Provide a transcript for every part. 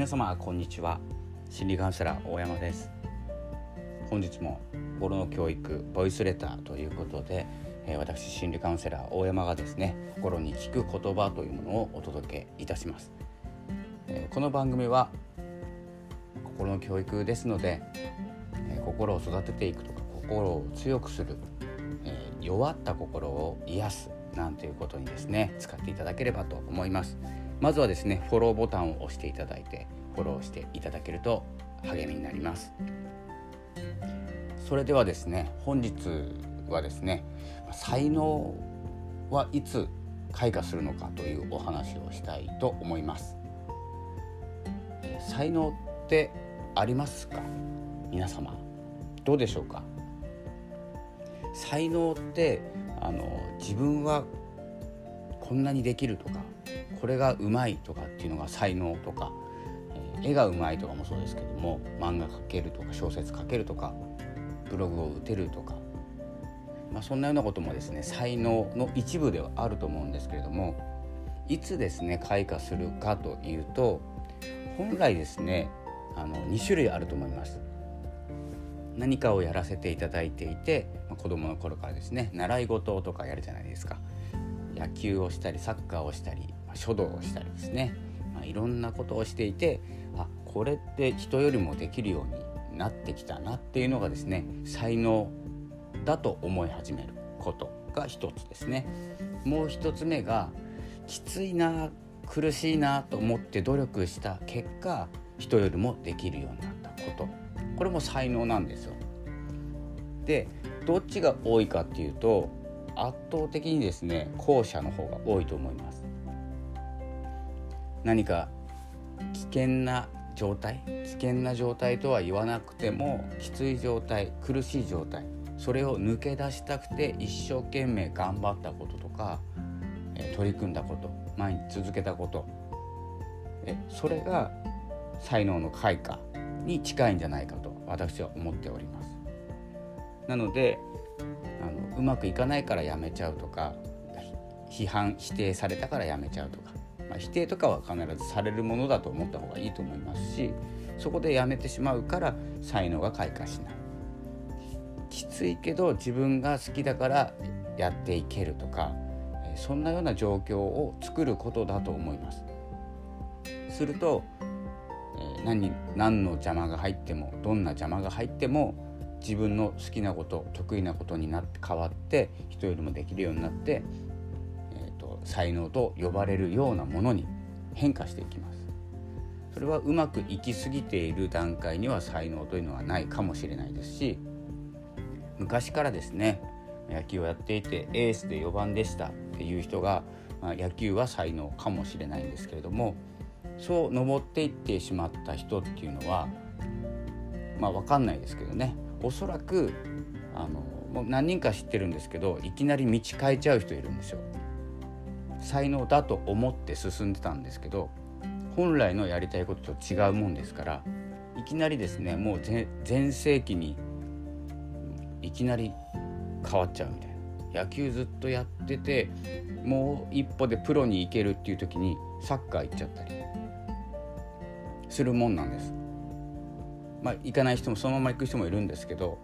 皆様こんにちは。心理カウンセラー大山です。本日も心の教育ボイスレターということで、えー、私心理カウンセラー大山がですね心に聞く言葉というものをお届けいたします、えー、この番組は心の教育ですので、えー、心を育てていくとか心を強くする、え弱った心を癒すなんていうことにですね使っていただければと思います。まずはですねフォローボタンを押していただいてフォローしていただけると励みになります。それではですね本日はですね才能はいつ開花するのかというお話をしたいと思います。才能ってありますか？皆様どうでしょうか？才能ってあの自分はこんなにできるとかこれがうまいとかっていうのが才能とか、えー、絵がうまいとかもそうですけども漫画描けるとか小説書けるとかブログを打てるとか、まあ、そんなようなこともですね才能の一部ではあると思うんですけれどもいつですね開花するかというと本来ですねあの2種類あると思います。何かをやらせていただいていて、まあ、子供の頃からですね習い事とかやるじゃないですか野球をしたりサッカーをしたり、まあ、書道をしたりですね、まあ、いろんなことをしていてあこれって人よりもできるようになってきたなっていうのがですね才能だと思い始めることが一つですね。もう一つ目がきついな苦しいなと思って努力した結果人よりもできるようになったこと。これも才能なんですよ。でどっちが多いかっていうと圧倒的にですね後者の方が多いと思います。何か危険な状態危険な状態とは言わなくてもきつい状態苦しい状態それを抜け出したくて一生懸命頑張ったこととか、取り組んだこと毎日続けたことそれが才能の開花に近いんじゃないかと私は思っております。なのであのうまくいかないからやめちゃうとか批判否定されたからやめちゃうとか、まあ、否定とかは必ずされるものだと思った方がいいと思いますしそこでやめてしまうから才能が開花しない。きついけど自分が好きだからやっていけるとかそんなような状況を作ることだと思います。すると何何の邪魔が入ってもどんな邪魔が入っても自分の好きなこと得意なことになって変わって人よりもできるようになって、才能と呼ばれるようなものに変化していきます。それはうまくいきすぎている段階には才能というのはないかもしれないですし昔からですね野球をやっていてエースで4番でしたっていう人が、まあ、野球は才能かもしれないんですけれどもそう登っていってしまった人っていうのはまあ分かんないですけどねおそらくあのもう何人か知ってるんですけどいきなり道変えちゃう人いるんですよ。才能だと思って進んでたんですけど本来のやりたいことと違うもんですからいきなりですねもう全盛期にいきなり変わっちゃうみたいな野球ずっとやっててもう一歩でプロに行けるっていう時にサッカー行っちゃったりするもんなんです。まあ、行かない人もそのまま行く人もいるんですけど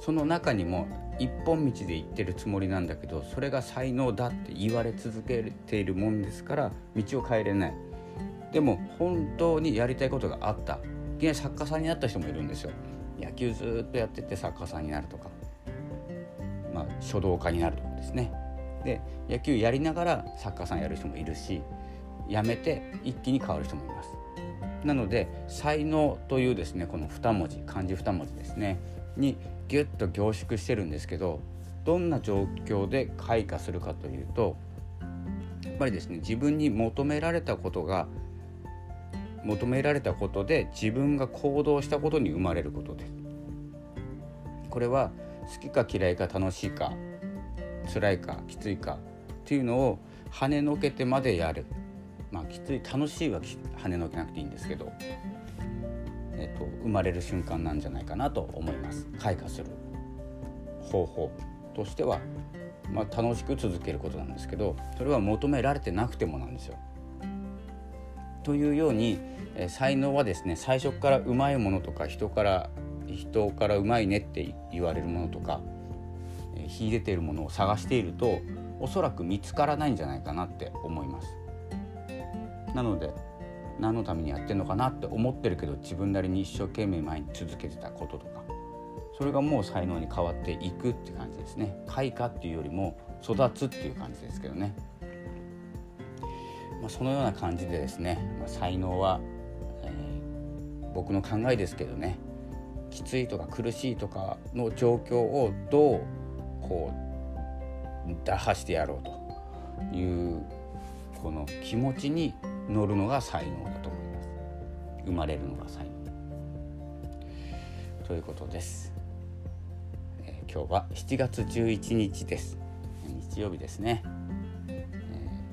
その中にも一本道で行ってるつもりなんだけどそれが才能だって言われ続けているもんですから道を変えれない。でも本当にやりたいことがあった。いきなり作家さんになった人もいるんですよ。野球ずっとやってて作家さんになるとか、まあ、書道家になるとかですね。で野球やりながら作家さんやる人もいるし辞めて一気に変わる人もいます。なので才能というですねこの2文字漢字2文字ですね。にギュッと凝縮してるんですけどどんな状況で開花するかというとやっぱりですね自分に求められたことが求められたことで自分が行動したことに生まれることです。これは好きか嫌いか楽しいか辛いかきついかっていうのを跳ねのけてまでやるまあきつい楽しいは跳ねのけなくていいんですけど、えーと、生まれる瞬間なんじゃないかなと思います開花する方法としては、まあ、楽しく続けることなんですけどそれは求められてなくてもなんですよというように、え才能はですね最初からうまいものとか人から人からうまいねって言われるものとか、え秀でているものを探しているとおそらく見つからないんじゃないかなって思います。なので何のためにやってんのかなって思ってるけど自分なりに一生懸命前に続けてたこととか。それがもう才能に変わっていくって感じですね。開花っていうよりも育つっていう感じですけどね、まあ、そのような感じでですね、まあ、才能は、えー、僕の考えですけどね。きついとか苦しいとかの状況をどうこう打破してやろうというこの気持ちに乗るのが才能だと思います。生まれるのが才能。ということです、えー、今日は7月11日です。日曜日ですね、え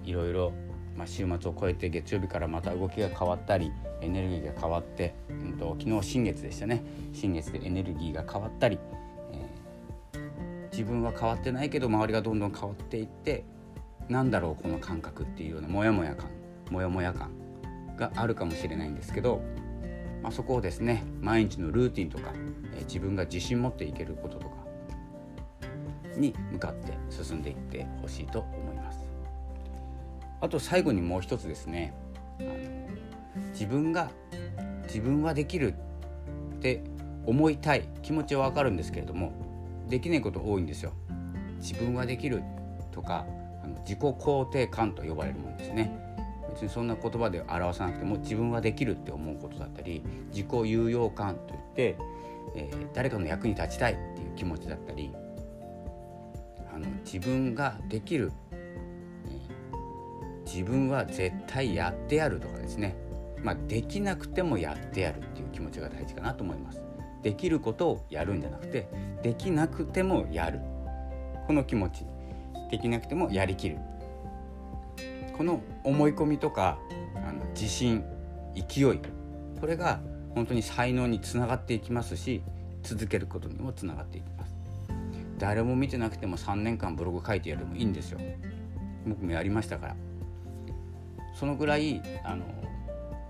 ー、いろいろ、まあ、週末を超えて月曜日からまた動きが変わったりエネルギーが変わって、うんと、昨日新月でしたね。新月でエネルギーが変わったり、えー、自分は変わってないけど周りがどんどん変わっていってなんだろうこの感覚っていうようなモヤモヤ感。モヤモヤ感があるかもしれないんですけど、まあ、そこをですね毎日のルーティンとか、え、自分が自信持っていけることとかに向かって進んでいってほしいと思います。あと最後にもう一つですねあの自分が自分はできるって思いたい気持ちはわかるんですけれどもできないこと多いんですよ。自分はできるとかあの自己肯定感と呼ばれるものですね。別にそんな言葉で表さなくても自分はできるって思うことだったり自己有用感といって、えー、誰かの役に立ちたいっていう気持ちだったりあの自分ができる、えー、自分は絶対やってやるとかですね、まあ、できなくてもやってやるっていう気持ちが大事かなと思います。できることをやるんじゃなくてできなくてもやる。この気持ち。できなくてもやりきる。この思い込みとかあの自信勢いこれが本当に才能につながっていきますし続けることにもつながっていきます。誰も見てなくても3年間ブログ書いてやるもいいんですよ。僕もやりましたから。そのぐらいあの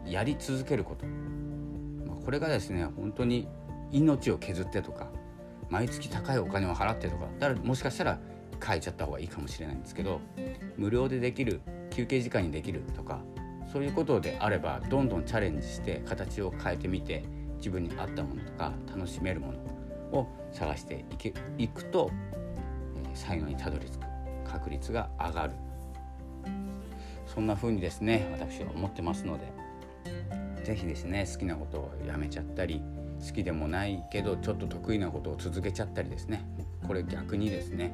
やり続けること、まあ、これがですね本当に命を削ってとか毎月高いお金を払ってとかだからもしかしたら書いちゃった方がいいかもしれないんですけど無料でできる休憩時間にできるとかそういうことであればどんどんチャレンジして形を変えてみて自分に合ったものとか楽しめるものを探していけいくと、えー、才能にたどり着く確率が上がる。そんな風にですね私は思ってますので是非ですね好きなことをやめちゃったり好きでもないけどちょっと得意なことを続けちゃったりですねこれ逆にですね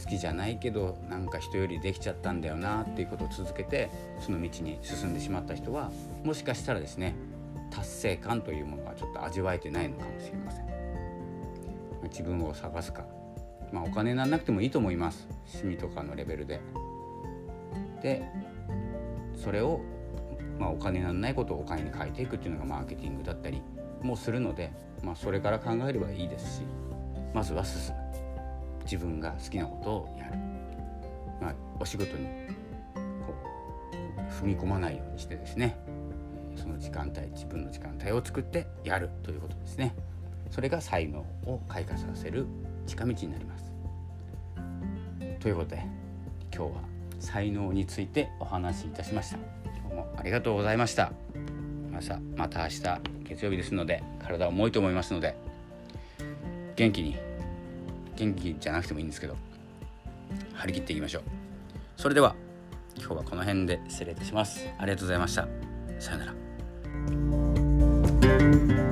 好きじゃないけどなんか人よりできちゃったんだよなっていうことを続けてその道に進んでしまった人はもしかしたらですね達成感というものがちょっと味わえてないのかもしれません。自分を探すか。まあお金にならなくてもいいと思います。趣味とかのレベルで。でそれをまあ、お金にならないことをお金に変えていくっていうのがマーケティングだったりもするので、まあ、それから考えればいいですしまずは進む。自分が好きなことをやる、まあ、お仕事にこう踏み込まないようにしてですね。その時間帯自分の時間帯を作ってやるということですね。それが才能を開花させる近道になります。ということで今日は才能についてお話しいたしました。今日もありがとうございました。また明日月曜日ですので体重いと思いますので元気に元気じゃなくてもいいんですけど張り切っていきましょう。それでは今日はこの辺で失礼いたします。ありがとうございました。さようなら。